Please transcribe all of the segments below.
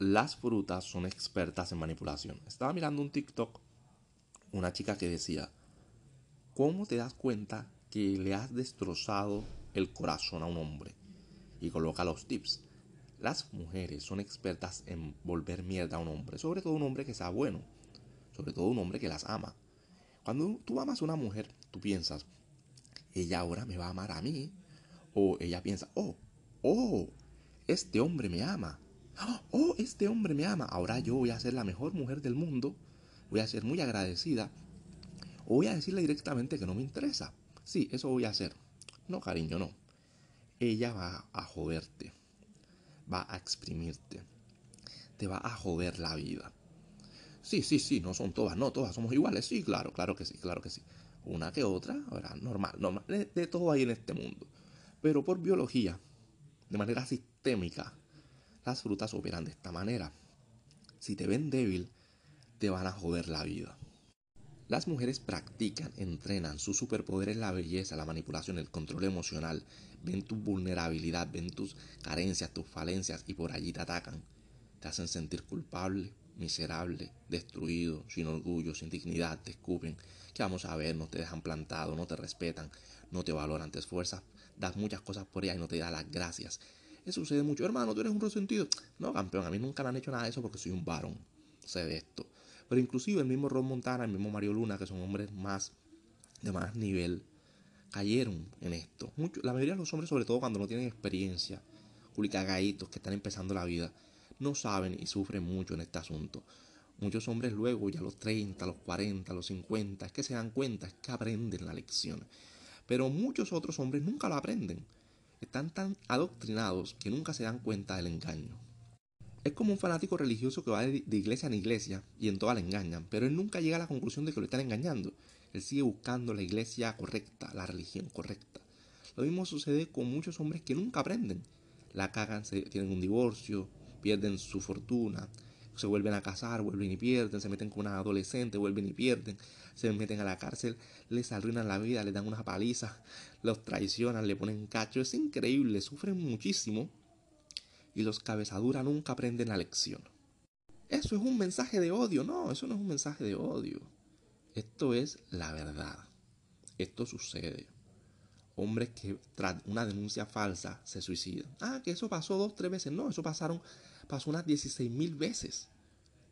Las frutas son expertas en manipulación. Estaba mirando un TikTok, una chica que decía, ¿cómo te das cuenta que le has destrozado el corazón a un hombre? Y coloca los tips. Las mujeres son expertas en volver mierda a un hombre, sobre todo un hombre que sea bueno, sobre todo un hombre que las ama. Cuando tú amas a una mujer, tú piensas, ella ahora me va a amar a mí, o ella piensa, oh, oh, este hombre me ama, oh, este hombre me ama, ahora yo voy a ser la mejor mujer del mundo, voy a ser muy agradecida, o voy a decirle directamente que no me interesa. Sí, eso voy a hacer. No, cariño, no. Ella va a joderte va a exprimirte, te va a joder la vida. Sí, sí, sí, no son todas, no todas somos iguales, sí, claro, claro que sí, claro que sí. Una que otra, ahora, normal, normal, de, de todo hay en este mundo. Pero por biología, de manera sistémica, las frutas operan de esta manera. Si te ven débil, te van a joder la vida. Las mujeres practican, entrenan su superpoder en la belleza, la manipulación, el control emocional. Ven tu vulnerabilidad, ven tus carencias, tus falencias y por allí te atacan. Te hacen sentir culpable, miserable, destruido, sin orgullo, sin dignidad, te escupen. ¿Qué vamos a ver? No te dejan plantado, no te respetan, no te valoran, te esfuerzas, das muchas cosas por ella y no te da las gracias. Eso sucede mucho. Hermano, tú eres un resentido. No, campeón, a mí nunca me han hecho nada de eso porque soy un varón. Sé de esto. Pero inclusive el mismo Ron Montana, el mismo Mario Luna, que son hombres más de más nivel, cayeron en esto. la mayoría de los hombres, sobre todo cuando no tienen experiencia, culicagaitos que están empezando la vida, no saben y sufren mucho en este asunto. Muchos hombres luego, ya los 30, a los 40, a los 50, es que se dan cuenta, es que aprenden la lección. Pero muchos otros hombres nunca lo aprenden. Están tan adoctrinados que nunca se dan cuenta del engaño. Es como un fanático religioso que va de iglesia en iglesia y en todas la engañan, pero él nunca llega a la conclusión de que lo están engañando. Él sigue buscando la iglesia correcta, la religión correcta. Lo mismo sucede con muchos hombres que nunca aprenden. La cagan, se, tienen un divorcio, pierden su fortuna, se vuelven a casar, vuelven y pierden, se meten con una adolescente, vuelven y pierden, se meten a la cárcel, les arruinan la vida, les dan una paliza, los traicionan, le ponen cacho. Es increíble, sufren muchísimo y los cabezaduras nunca aprenden la lección. Eso es un mensaje de odio, no, eso no es un mensaje de odio. Esto es la verdad. Esto sucede. Hombres que tras una denuncia falsa se suicidan. Ah, que eso pasó dos, tres veces. No, eso pasaron, pasó unas 16 mil veces.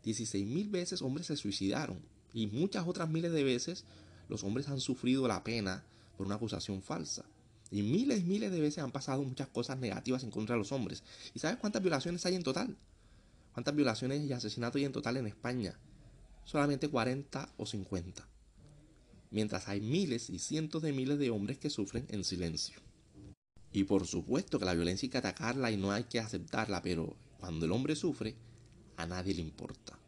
16 mil veces hombres se suicidaron. Y muchas otras miles de veces los hombres han sufrido la pena por una acusación falsa. Y miles y miles de veces han pasado muchas cosas negativas en contra de los hombres. ¿Y sabes cuántas violaciones hay en total? ¿Cuántas violaciones y asesinatos hay en total en España? Solamente 40 o 50. Mientras hay miles y cientos de miles de hombres que sufren en silencio. Y por supuesto que la violencia hay que atacarla y no hay que aceptarla, pero cuando el hombre sufre, a nadie le importa.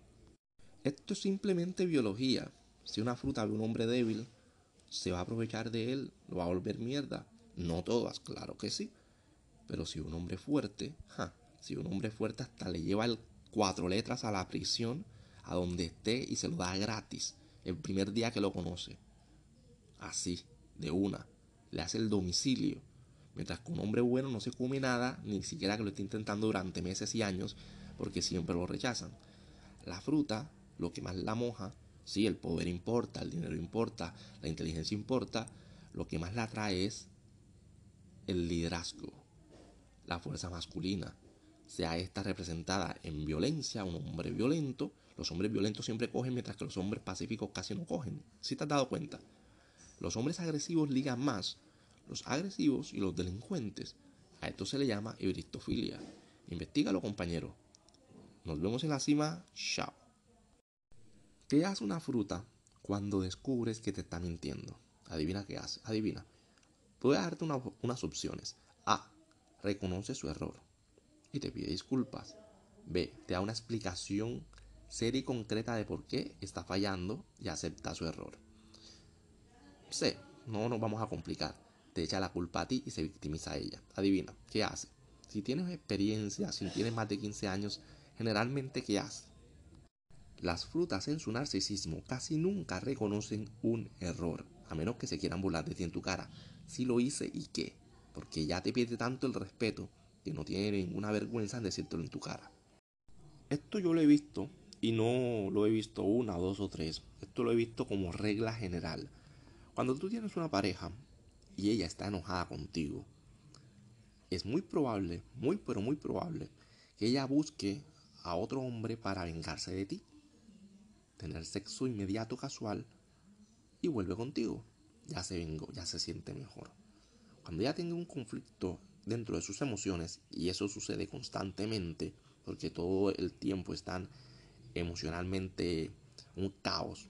Esto es simplemente biología. Si una fruta ve un hombre débil, se va a aprovechar de él, lo va a volver mierda no todas, claro que sí. Pero si un hombre fuerte, si un hombre fuerte hasta le lleva cuatro letras a la prisión, a donde esté y se lo da gratis, el primer día que lo conoce. Así, de una, le hace el domicilio. Mientras que un hombre bueno no se come nada, ni siquiera que lo esté intentando durante meses y años, porque siempre lo rechazan. La fruta, lo que más la moja, sí, el poder importa, el dinero importa, la inteligencia importa, lo que más la atrae es el liderazgo, la fuerza masculina, sea esta representada en violencia, un hombre violento, los hombres violentos siempre cogen mientras que los hombres pacíficos casi no cogen. Si te has dado cuenta, los hombres agresivos ligan más, los agresivos y los delincuentes. A esto se le llama ebristofilia. Investígalo, compañero. Nos vemos en la cima. Chao. ¿Qué hace una fruta cuando descubres que te está mintiendo? Adivina qué hace. Adivina. Voy a darte unas opciones. A. Reconoce su error y te pide disculpas. B. Te da una explicación seria y concreta de por qué está fallando y acepta su error. C. No nos vamos a complicar. Te echa la culpa a ti y se victimiza a ella. Adivina, ¿qué hace? Si tienes experiencia, si tienes más de 15 años, generalmente ¿qué hace? Las frutas en su narcisismo casi nunca reconocen un error, a menos que se quieran burlar de ti en tu cara si lo hice y qué, porque ya te pierde tanto el respeto que no tiene ninguna vergüenza en decírtelo en tu cara. Esto yo lo he visto y no lo he visto una, dos o tres. Esto lo he visto como regla general. Cuando tú tienes una pareja y ella está enojada contigo, es muy probable, muy pero muy probable, que ella busque a otro hombre para vengarse de ti. Tener sexo inmediato casual y vuelve contigo. Ya se vengó, ya se siente mejor. Cuando ella tenga un conflicto dentro de sus emociones, y eso sucede constantemente, porque todo el tiempo están emocionalmente un caos,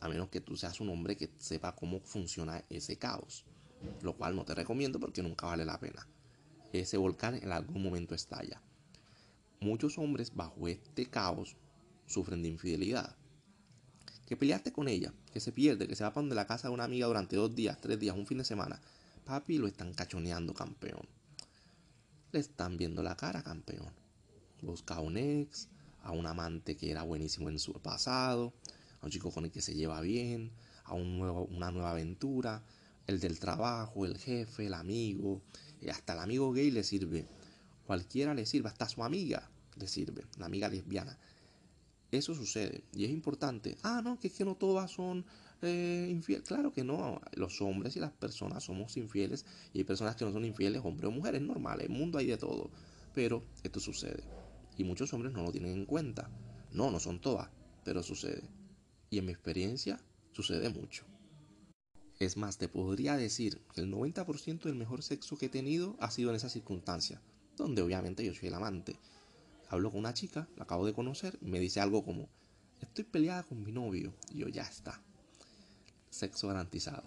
a menos que tú seas un hombre que sepa cómo funciona ese caos, lo cual no te recomiendo porque nunca vale la pena. Ese volcán en algún momento estalla. Muchos hombres bajo este caos sufren de infidelidad. Que peleaste con ella, que se pierde, que se va para donde la casa de una amiga durante dos días, tres días, un fin de semana, Papi lo están cachoneando, campeón. Le están viendo la cara, campeón. Busca a un ex, a un amante que era buenísimo en su pasado, a un chico con el que se lleva bien, a un nuevo, una nueva aventura, el del trabajo, el jefe, el amigo, hasta el amigo gay le sirve. Cualquiera le sirve, hasta su amiga le sirve, la amiga lesbiana. Eso sucede y es importante. Ah, no, que es que no todas son eh, infiel. Claro que no, los hombres y las personas somos infieles y hay personas que no son infieles, hombres o mujeres, normal, el mundo hay de todo. Pero esto sucede y muchos hombres no lo tienen en cuenta. No, no son todas, pero sucede. Y en mi experiencia sucede mucho. Es más, te podría decir que el 90% del mejor sexo que he tenido ha sido en esa circunstancia, donde obviamente yo soy el amante. Hablo con una chica, la acabo de conocer, y me dice algo como, estoy peleada con mi novio, y yo ya está sexo garantizado.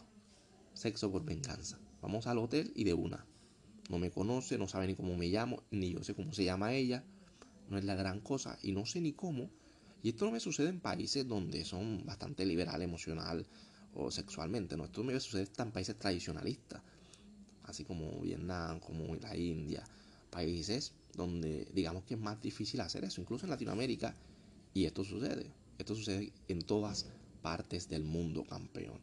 Sexo por venganza. Vamos al hotel y de una. No me conoce, no sabe ni cómo me llamo, ni yo sé cómo se llama ella. No es la gran cosa y no sé ni cómo. Y esto no me sucede en países donde son bastante liberal emocional o sexualmente. No, esto me sucede en países tradicionalistas. Así como Vietnam, como la India. Países donde digamos que es más difícil hacer eso. Incluso en Latinoamérica. Y esto sucede. Esto sucede en todas partes del mundo, campeón.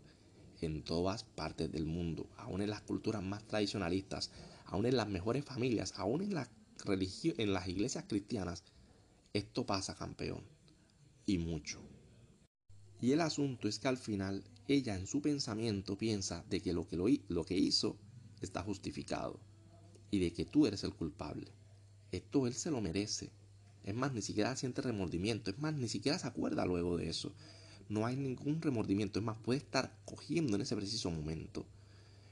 En todas partes del mundo, aún en las culturas más tradicionalistas, aún en las mejores familias, aún en, la en las iglesias cristianas, esto pasa, campeón. Y mucho. Y el asunto es que al final ella en su pensamiento piensa de que lo que, lo, lo que hizo está justificado y de que tú eres el culpable. Esto él se lo merece. Es más, ni siquiera siente remordimiento. Es más, ni siquiera se acuerda luego de eso no hay ningún remordimiento. Es más, puede estar cogiendo en ese preciso momento.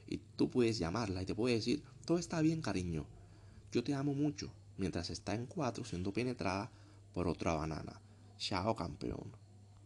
Y tú puedes llamarla y te puede decir, todo está bien, cariño. Yo te amo mucho. Mientras está en cuatro siendo penetrada por otra banana. Chao, campeón.